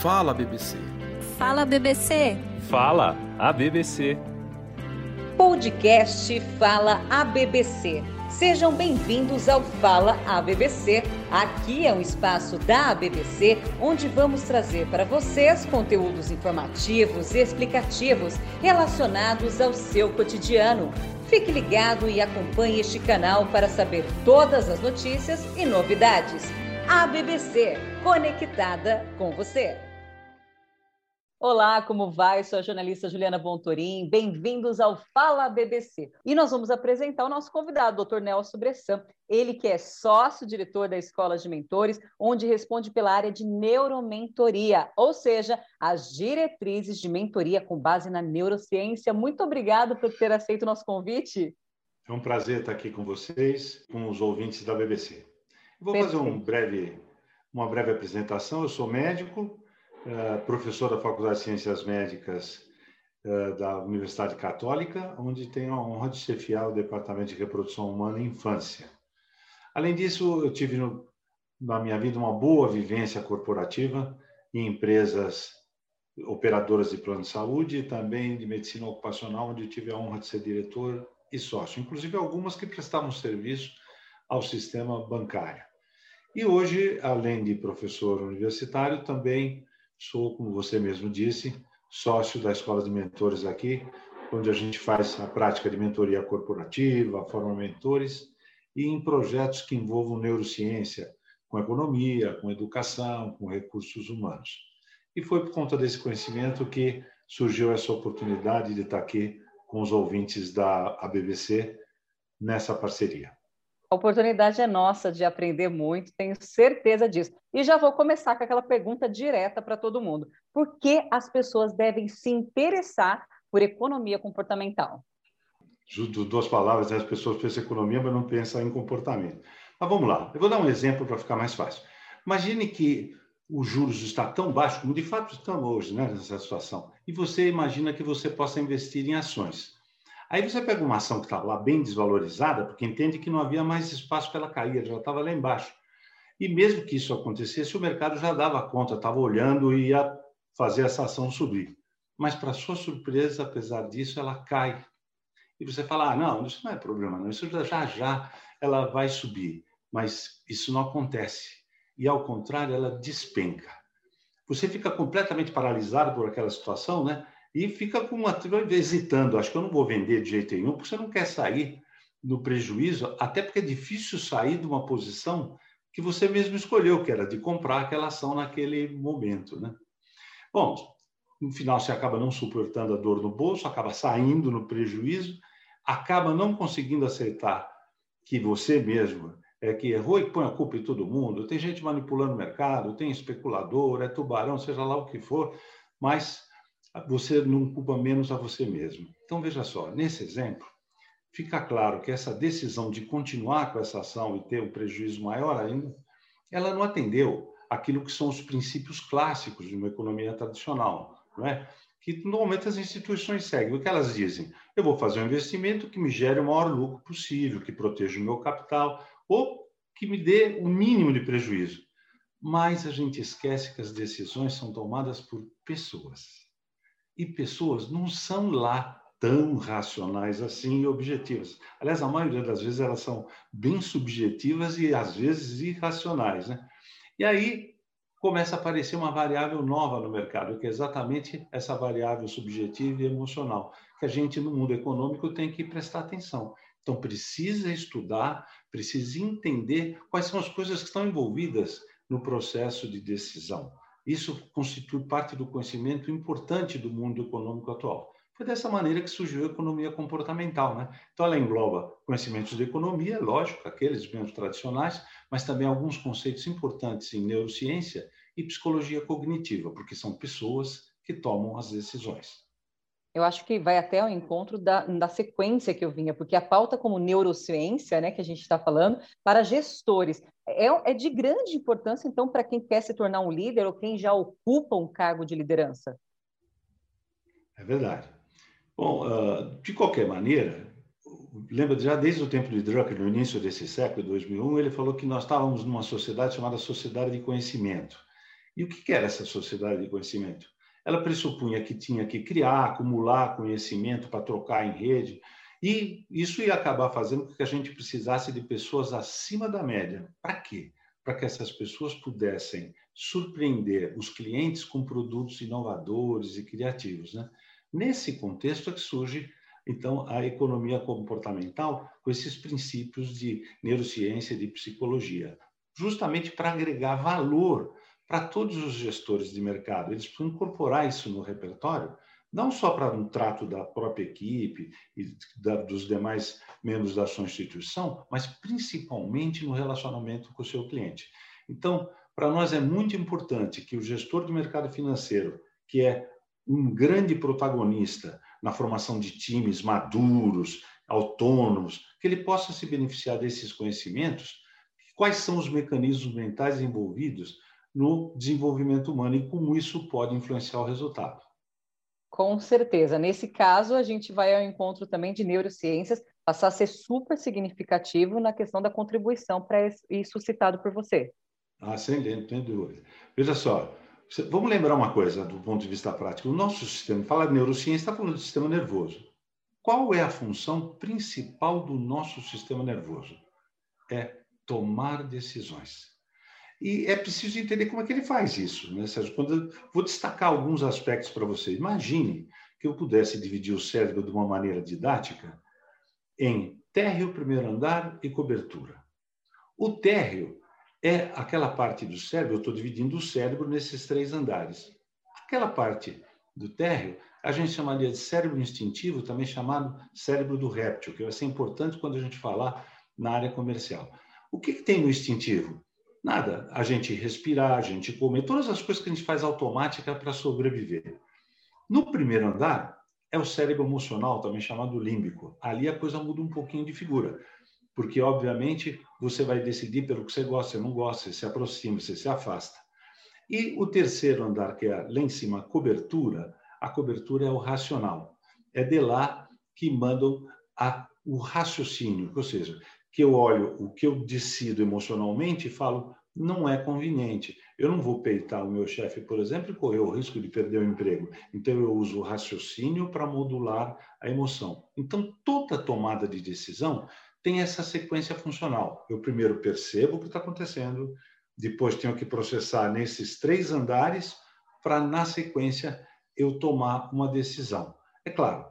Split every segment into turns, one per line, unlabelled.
Fala BBC.
Fala BBC.
Fala a BBC.
Podcast Fala a BBC. Sejam bem-vindos ao Fala a BBC. Aqui é um espaço da BBC onde vamos trazer para vocês conteúdos informativos e explicativos relacionados ao seu cotidiano. Fique ligado e acompanhe este canal para saber todas as notícias e novidades. A BBC, conectada com você. Olá, como vai? Sou a jornalista Juliana Bontorim. Bem-vindos ao Fala BBC. E nós vamos apresentar o nosso convidado, Dr. Nelson Bressan. Ele que é sócio-diretor da Escola de Mentores, onde responde pela área de neuromentoria, ou seja, as diretrizes de mentoria com base na neurociência. Muito obrigado por ter aceito o nosso convite.
É um prazer estar aqui com vocês, com os ouvintes da BBC. Vou Perfeito. fazer um breve, uma breve apresentação. Eu sou médico, professor da Faculdade de Ciências Médicas eh, da Universidade Católica, onde tenho a honra de chefiar o Departamento de Reprodução Humana e Infância. Além disso, eu tive no, na minha vida uma boa vivência corporativa em empresas operadoras de plano de saúde e também de medicina ocupacional, onde tive a honra de ser diretor e sócio, inclusive algumas que prestavam serviço ao sistema bancário. E hoje, além de professor universitário, também sou, como você mesmo disse, sócio da Escola de Mentores aqui, onde a gente faz a prática de mentoria corporativa, forma mentores e em projetos que envolvam neurociência, com economia, com educação, com recursos humanos. E foi por conta desse conhecimento que surgiu essa oportunidade de estar aqui com os ouvintes da ABBC nessa parceria.
A oportunidade é nossa de aprender muito, tenho certeza disso. E já vou começar com aquela pergunta direta para todo mundo. Por que as pessoas devem se interessar por economia comportamental?
Duas palavras, né? as pessoas pensam em economia, mas não pensam em comportamento. Mas vamos lá, eu vou dar um exemplo para ficar mais fácil. Imagine que os juros estão tão baixos como de fato estão hoje, né, nessa situação, e você imagina que você possa investir em ações. Aí você pega uma ação que estava lá bem desvalorizada, porque entende que não havia mais espaço para ela cair, ela já estava lá embaixo. E mesmo que isso acontecesse, o mercado já dava conta, estava olhando e ia fazer essa ação subir. Mas, para sua surpresa, apesar disso, ela cai. E você fala: ah, não, isso não é problema, não, isso já já ela vai subir. Mas isso não acontece. E, ao contrário, ela despenca. Você fica completamente paralisado por aquela situação, né? E fica com uma hesitando. Acho que eu não vou vender de jeito nenhum, porque você não quer sair no prejuízo, até porque é difícil sair de uma posição que você mesmo escolheu, que era de comprar aquela ação naquele momento. Né? Bom, no final você acaba não suportando a dor no bolso, acaba saindo no prejuízo, acaba não conseguindo aceitar que você mesmo é que errou e põe a culpa em todo mundo. Tem gente manipulando o mercado, tem especulador, é tubarão, seja lá o que for, mas você não culpa menos a você mesmo. Então, veja só, nesse exemplo, fica claro que essa decisão de continuar com essa ação e ter um prejuízo maior ainda, ela não atendeu aquilo que são os princípios clássicos de uma economia tradicional, não é? que normalmente as instituições seguem. O que elas dizem? Eu vou fazer um investimento que me gere o maior lucro possível, que proteja o meu capital, ou que me dê o mínimo de prejuízo. Mas a gente esquece que as decisões são tomadas por pessoas e pessoas não são lá tão racionais assim e objetivas. Aliás, a maioria das vezes elas são bem subjetivas e às vezes irracionais, né? E aí começa a aparecer uma variável nova no mercado, que é exatamente essa variável subjetiva e emocional, que a gente no mundo econômico tem que prestar atenção. Então precisa estudar, precisa entender quais são as coisas que estão envolvidas no processo de decisão. Isso constitui parte do conhecimento importante do mundo econômico atual. Foi dessa maneira que surgiu a economia comportamental. Né? Então, ela engloba conhecimentos de economia, lógico, aqueles menos tradicionais, mas também alguns conceitos importantes em neurociência e psicologia cognitiva, porque são pessoas que tomam as decisões
eu acho que vai até ao encontro da, da sequência que eu vinha, porque a pauta como neurociência, né, que a gente está falando, para gestores, é, é de grande importância, então, para quem quer se tornar um líder ou quem já ocupa um cargo de liderança.
É verdade. Bom, uh, de qualquer maneira, lembra já desde o tempo de Drucker, no início desse século, 2001, ele falou que nós estávamos numa sociedade chamada sociedade de conhecimento. E o que era essa sociedade de conhecimento? Ela pressupunha que tinha que criar, acumular conhecimento para trocar em rede, e isso ia acabar fazendo com que a gente precisasse de pessoas acima da média. Para quê? Para que essas pessoas pudessem surpreender os clientes com produtos inovadores e criativos. Né? Nesse contexto é que surge, então, a economia comportamental com esses princípios de neurociência e de psicologia, justamente para agregar valor para todos os gestores de mercado. Eles precisam incorporar isso no repertório, não só para um trato da própria equipe e da, dos demais membros da sua instituição, mas principalmente no relacionamento com o seu cliente. Então, para nós é muito importante que o gestor de mercado financeiro, que é um grande protagonista na formação de times maduros, autônomos, que ele possa se beneficiar desses conhecimentos, quais são os mecanismos mentais envolvidos no desenvolvimento humano e como isso pode influenciar o resultado.
Com certeza. Nesse caso, a gente vai ao encontro também de neurociências, passar a ser super significativo na questão da contribuição para isso citado por você.
Ah, sem, dúvida. Veja só, vamos lembrar uma coisa do ponto de vista prático. O nosso sistema, fala de neurociência, está falando do sistema nervoso. Qual é a função principal do nosso sistema nervoso? É tomar decisões. E é preciso entender como é que ele faz isso, né, Sérgio? Quando vou destacar alguns aspectos para você. Imagine que eu pudesse dividir o cérebro de uma maneira didática em térreo, primeiro andar e cobertura. O térreo é aquela parte do cérebro, eu estou dividindo o cérebro nesses três andares. Aquela parte do térreo, a gente chamaria de cérebro instintivo, também chamado cérebro do réptil, que vai ser importante quando a gente falar na área comercial. O que, que tem no instintivo? Nada. A gente respirar, a gente comer, todas as coisas que a gente faz automática para sobreviver. No primeiro andar, é o cérebro emocional, também chamado límbico. Ali a coisa muda um pouquinho de figura. Porque, obviamente, você vai decidir pelo que você gosta, você não gosta, você se aproxima, você se afasta. E o terceiro andar, que é lá em cima, cobertura, a cobertura é o racional. É de lá que mandam a, o raciocínio, ou seja, que eu olho o que eu decido emocionalmente e falo, não é conveniente. Eu não vou peitar o meu chefe, por exemplo, e correr o risco de perder o emprego. Então, eu uso o raciocínio para modular a emoção. Então, toda tomada de decisão tem essa sequência funcional. Eu primeiro percebo o que está acontecendo, depois tenho que processar nesses três andares para, na sequência, eu tomar uma decisão. É claro,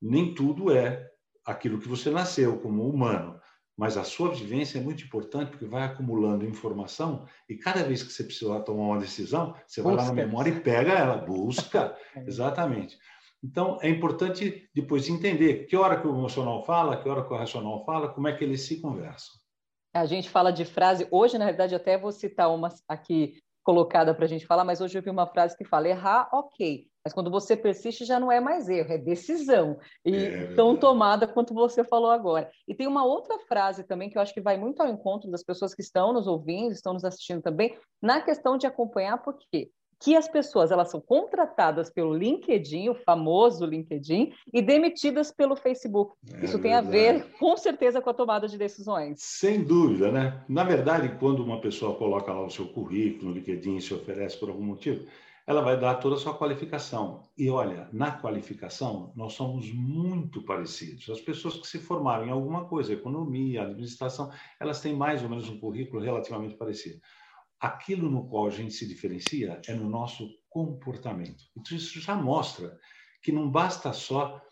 nem tudo é aquilo que você nasceu como humano. Mas a sua vivência é muito importante porque vai acumulando informação e cada vez que você precisar tomar uma decisão, você busca. vai lá na memória e pega ela, busca. É. Exatamente. Então, é importante depois entender que hora que o emocional fala, que hora que o racional fala, como é que eles se conversam.
A gente fala de frase, hoje, na realidade, até vou citar uma aqui colocada para a gente falar, mas hoje eu vi uma frase que fala: errar, ok, mas quando você persiste, já não é mais erro, é decisão. E é tão tomada quanto você falou agora. E tem uma outra frase também que eu acho que vai muito ao encontro das pessoas que estão nos ouvindo, estão nos assistindo também, na questão de acompanhar, por quê? Que as pessoas elas são contratadas pelo LinkedIn, o famoso LinkedIn, e demitidas pelo Facebook. É Isso tem a ver, com certeza, com a tomada de decisões.
Sem dúvida, né? Na verdade, quando uma pessoa coloca lá o seu currículo no LinkedIn e se oferece por algum motivo, ela vai dar toda a sua qualificação. E olha, na qualificação, nós somos muito parecidos. As pessoas que se formaram em alguma coisa, economia, administração, elas têm mais ou menos um currículo relativamente parecido. Aquilo no qual a gente se diferencia é no nosso comportamento. Então, isso já mostra que não basta só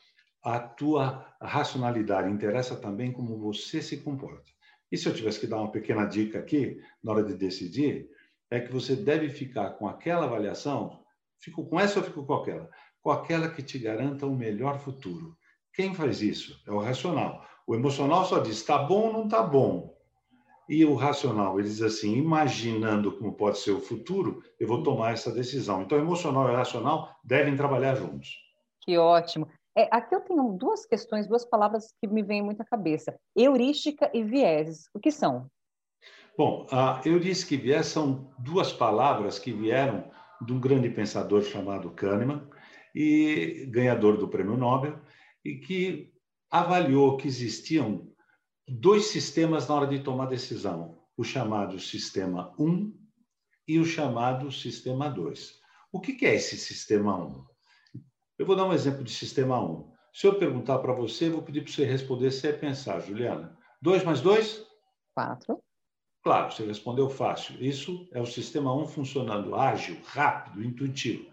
a tua racionalidade, interessa também como você se comporta. E se eu tivesse que dar uma pequena dica aqui, na hora de decidir, é que você deve ficar com aquela avaliação, fico com essa ou fico com aquela? Com aquela que te garanta um melhor futuro. Quem faz isso? É o racional. O emocional só diz está bom ou não está bom. E o racional, ele diz assim, imaginando como pode ser o futuro, eu vou tomar essa decisão. Então, emocional e racional devem trabalhar juntos.
Que ótimo. É, aqui eu tenho duas questões, duas palavras que me vêm muito à cabeça: heurística e vieses. O que são?
Bom, eu disse que viés são duas palavras que vieram de um grande pensador chamado Kahneman, e ganhador do Prêmio Nobel, e que avaliou que existiam dois sistemas na hora de tomar decisão, o chamado sistema 1 um e o chamado sistema 2. O que é esse sistema 1? Eu vou dar um exemplo de sistema 1. Se eu perguntar para você, vou pedir para você responder sem pensar, Juliana. 2 mais 2?
4.
Claro, você respondeu fácil. Isso é o sistema 1 funcionando ágil, rápido, intuitivo.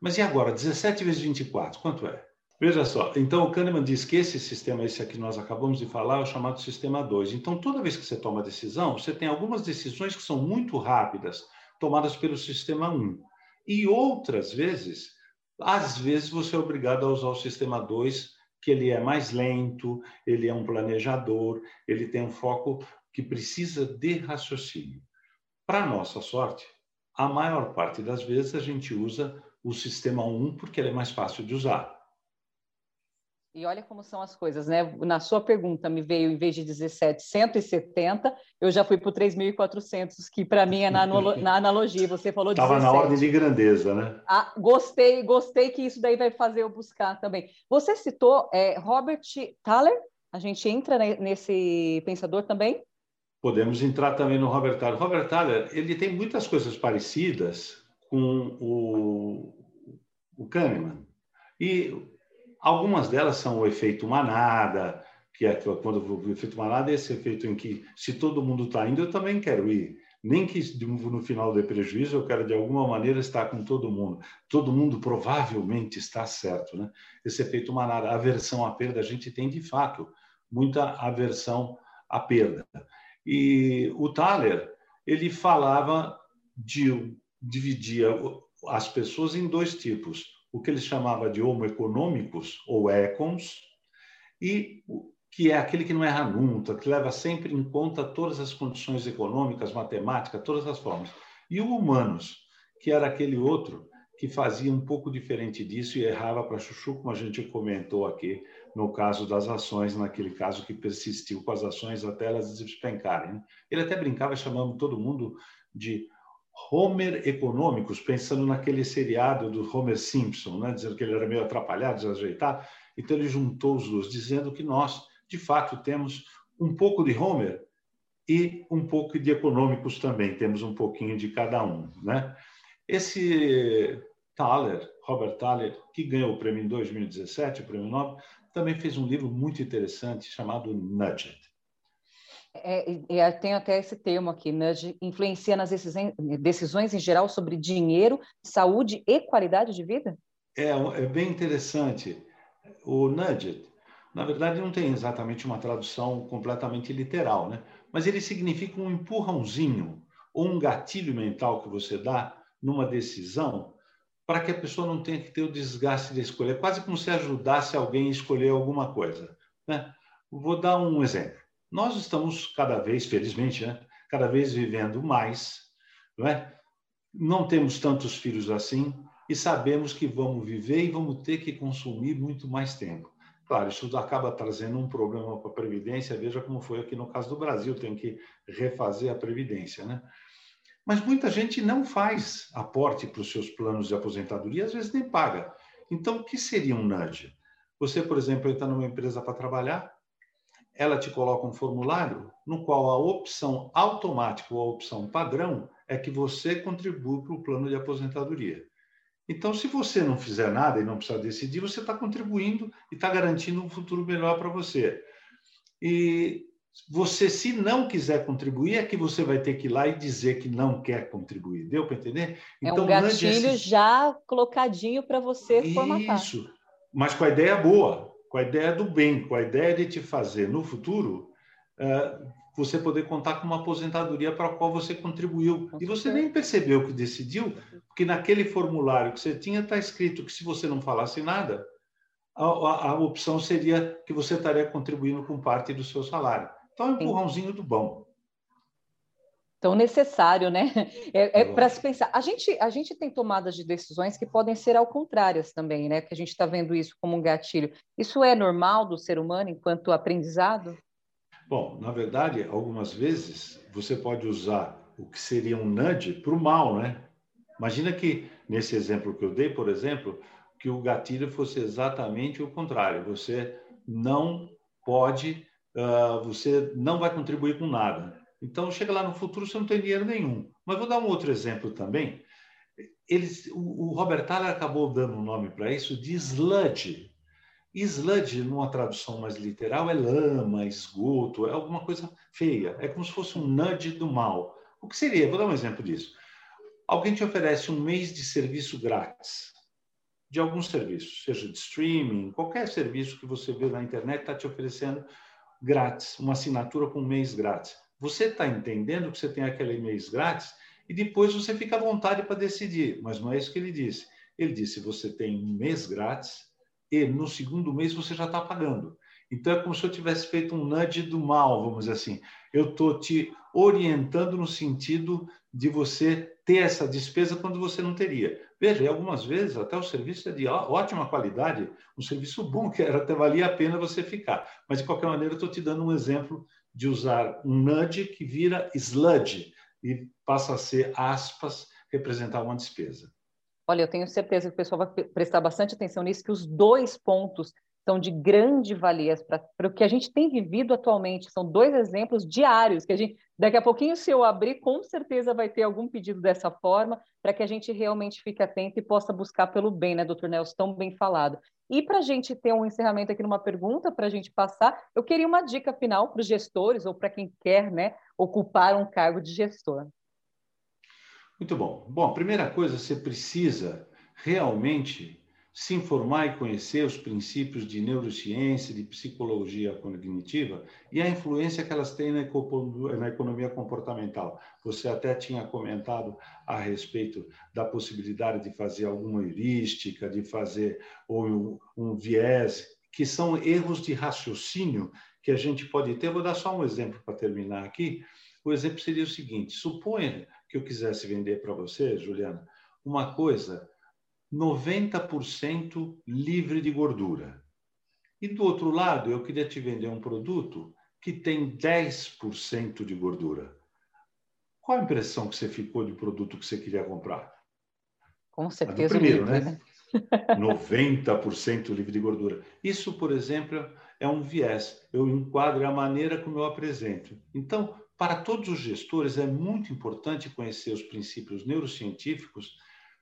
Mas e agora, 17 vezes 24, quanto é? Veja só, então o Kahneman diz que esse sistema, esse aqui que nós acabamos de falar, é o chamado sistema 2. Então, toda vez que você toma decisão, você tem algumas decisões que são muito rápidas, tomadas pelo sistema 1. E outras vezes, às vezes você é obrigado a usar o sistema 2, que ele é mais lento, ele é um planejador, ele tem um foco que precisa de raciocínio. Para nossa sorte, a maior parte das vezes a gente usa o sistema 1 porque ele é mais fácil de usar.
E olha como são as coisas, né? Na sua pergunta me veio, em vez de 17, 170, eu já fui para o 3.400, que para mim é na, na, analogia. Você falou
Estava na ordem de grandeza, né?
Ah, gostei, gostei que isso daí vai fazer eu buscar também. Você citou é, Robert Thaler, a gente entra nesse pensador também?
Podemos entrar também no Robert Thaler. Robert Thaler, ele tem muitas coisas parecidas com o, o Kahneman. E Algumas delas são o efeito manada, que é quando o efeito manada é esse efeito em que se todo mundo está indo, eu também quero ir. Nem que no final dê prejuízo, eu quero de alguma maneira estar com todo mundo. Todo mundo provavelmente está certo, né? Esse efeito manada, aversão à perda, a gente tem de fato muita aversão à perda. E o Thaler, ele falava de dividia as pessoas em dois tipos o que ele chamava de homo econômicos, ou econs, e que é aquele que não erra nunca, que leva sempre em conta todas as condições econômicas, matemáticas, todas as formas. E o humanos, que era aquele outro que fazia um pouco diferente disso e errava para chuchu, como a gente comentou aqui no caso das ações, naquele caso que persistiu com as ações até elas despencarem. Né? Ele até brincava chamando todo mundo de Homer econômicos, pensando naquele seriado do Homer Simpson, né? dizendo que ele era meio atrapalhado, desajeitado. Então ele juntou os dois, dizendo que nós, de fato, temos um pouco de Homer e um pouco de econômicos também, temos um pouquinho de cada um. Né? Esse Thaler, Robert Thaler, que ganhou o prêmio em 2017, o prêmio Nobel, também fez um livro muito interessante chamado Nudged.
É, é, tem até esse termo aqui, nudge, influencia nas decisões, decisões em geral sobre dinheiro, saúde e qualidade de vida?
É, é bem interessante. O nudge, na verdade, não tem exatamente uma tradução completamente literal, né? mas ele significa um empurrãozinho ou um gatilho mental que você dá numa decisão para que a pessoa não tenha que ter o desgaste de escolher. É quase como se ajudasse alguém a escolher alguma coisa. Né? Vou dar um exemplo. Nós estamos cada vez, felizmente, né, cada vez vivendo mais, não é? Não temos tantos filhos assim e sabemos que vamos viver e vamos ter que consumir muito mais tempo. Claro, isso acaba trazendo um problema para a Previdência. Veja como foi aqui no caso do Brasil, tem que refazer a Previdência, né? Mas muita gente não faz aporte para os seus planos de aposentadoria, às vezes nem paga. Então, o que seria um nudge? Você, por exemplo, entra numa empresa para trabalhar, ela te coloca um formulário no qual a opção automática ou a opção padrão é que você contribui para o plano de aposentadoria. Então, se você não fizer nada e não precisar decidir, você está contribuindo e está garantindo um futuro melhor para você. E você, se não quiser contribuir, é que você vai ter que ir lá e dizer que não quer contribuir. Deu para entender?
Então, é um então, gatilho já colocadinho para você formatar.
Isso, mas com a ideia boa com a ideia do bem, com a ideia de te fazer no futuro é, você poder contar com uma aposentadoria para a qual você contribuiu. E você nem percebeu que decidiu, porque naquele formulário que você tinha está escrito que se você não falasse nada, a, a, a, opção seria que você estaria contribuindo com parte do seu salário. Então, é um empurrãozinho do bom
tão necessário, né? É, é para se pensar. A gente, a gente tem tomadas de decisões que podem ser ao contrárias também, né? Que a gente está vendo isso como um gatilho. Isso é normal do ser humano enquanto aprendizado?
Bom, na verdade, algumas vezes você pode usar o que seria um nudge para o mal, né? Imagina que nesse exemplo que eu dei, por exemplo, que o gatilho fosse exatamente o contrário. Você não pode, uh, você não vai contribuir com nada Então, chega lá no futuro, você não tem dinheiro nenhum. Mas vou dar um outro exemplo também. Eles, o, o Robert Thaler acabou dando um nome para isso de sludge. Sludge, numa tradução mais literal, é lama, esgoto, é alguma coisa feia. É como se fosse um nudge do mal. O que seria? Vou dar um exemplo disso. Alguém te oferece um mês de serviço grátis de algum serviço, seja de streaming, qualquer serviço que você vê na internet está te oferecendo grátis, uma assinatura com um mês grátis. Você está entendendo que você tem aquele mês grátis e depois você fica à vontade para decidir, mas não é isso que ele disse. Ele disse: você tem um mês grátis e no segundo mês você já está pagando. Então é como se eu tivesse feito um nudge do mal, vamos dizer assim. Eu estou te orientando no sentido de você ter essa despesa quando você não teria. Veja, algumas vezes até o serviço é de ótima qualidade, um serviço bom que até valia a pena você ficar. Mas de qualquer maneira, eu estou te dando um exemplo de usar um nudge que vira sludge e passa a ser aspas representar uma despesa.
Olha, eu tenho certeza que o pessoal vai prestar bastante atenção nisso, que os dois pontos são de grande valia para o que a gente tem vivido atualmente. São dois exemplos diários que a gente, daqui a pouquinho, se eu abrir, com certeza vai ter algum pedido dessa forma, para que a gente realmente fique atento e possa buscar pelo bem, né, doutor Nelson? Tão bem falado. E para a gente ter um encerramento aqui numa pergunta, para a gente passar, eu queria uma dica final para os gestores ou para quem quer né, ocupar um cargo de gestor.
Muito bom. Bom, a primeira coisa, você precisa realmente se informar e conhecer os princípios de neurociência, de psicologia cognitiva e a influência que elas têm na economia comportamental. Você até tinha comentado a respeito da possibilidade de fazer alguma heurística, de fazer um, um viés, que são erros de raciocínio que a gente pode ter. Vou dar só um exemplo para terminar aqui. O exemplo seria o seguinte: suponha que eu quisesse vender para você, Juliana, uma coisa 90% livre de gordura. E do outro lado, eu queria te vender um produto que tem 10% de gordura. Qual a impressão que você ficou do produto que você queria comprar?
Com certeza.
Primeiro, livre, né? né? 90% livre de gordura. Isso, por exemplo, é um viés. Eu enquadro a maneira como eu apresento. Então, para todos os gestores, é muito importante conhecer os princípios neurocientíficos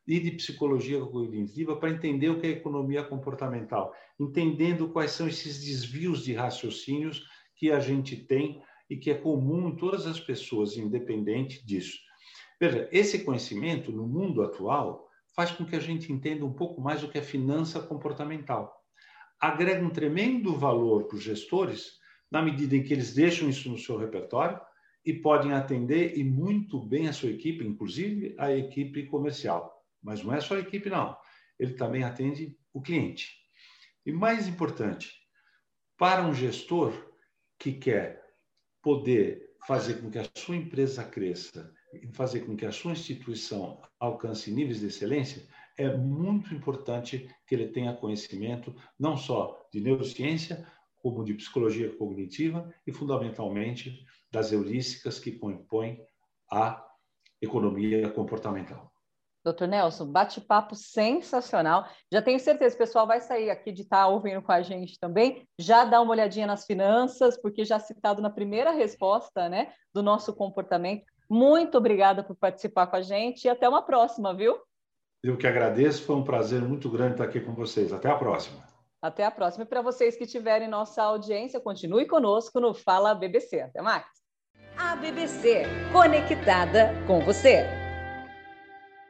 e de psicologia cognitiva para entender o que é economia comportamental, entendendo quais são esses desvios de raciocínios que a gente tem e que é comum em todas as pessoas, independente disso. Veja, esse conhecimento no mundo atual faz com que a gente entenda um pouco mais o que é finança comportamental. Agrega um tremendo valor para os gestores, na medida em que eles deixam isso no seu repertório e podem atender e muito bem a sua equipe, inclusive a equipe comercial. Mas não é só a equipe, não. Ele também atende o cliente. E mais importante, para um gestor que quer poder fazer com que a sua empresa cresça e fazer com que a sua instituição alcance níveis de excelência, é muito importante que ele tenha conhecimento não só de neurociência, como de psicologia cognitiva e, fundamentalmente, das heurísticas que compõem a economia comportamental.
Doutor Nelson, bate-papo sensacional. Já tenho certeza, o pessoal vai sair aqui de estar tá ouvindo com a gente também. Já dá uma olhadinha nas finanças, porque já citado na primeira resposta né, do nosso comportamento. Muito obrigada por participar com a gente e até uma próxima, viu?
Eu que agradeço, foi um prazer muito grande estar aqui com vocês. Até a próxima.
Até a próxima. E para vocês que tiverem nossa audiência, continue conosco no Fala BBC. Até mais.
A BBC, conectada com você.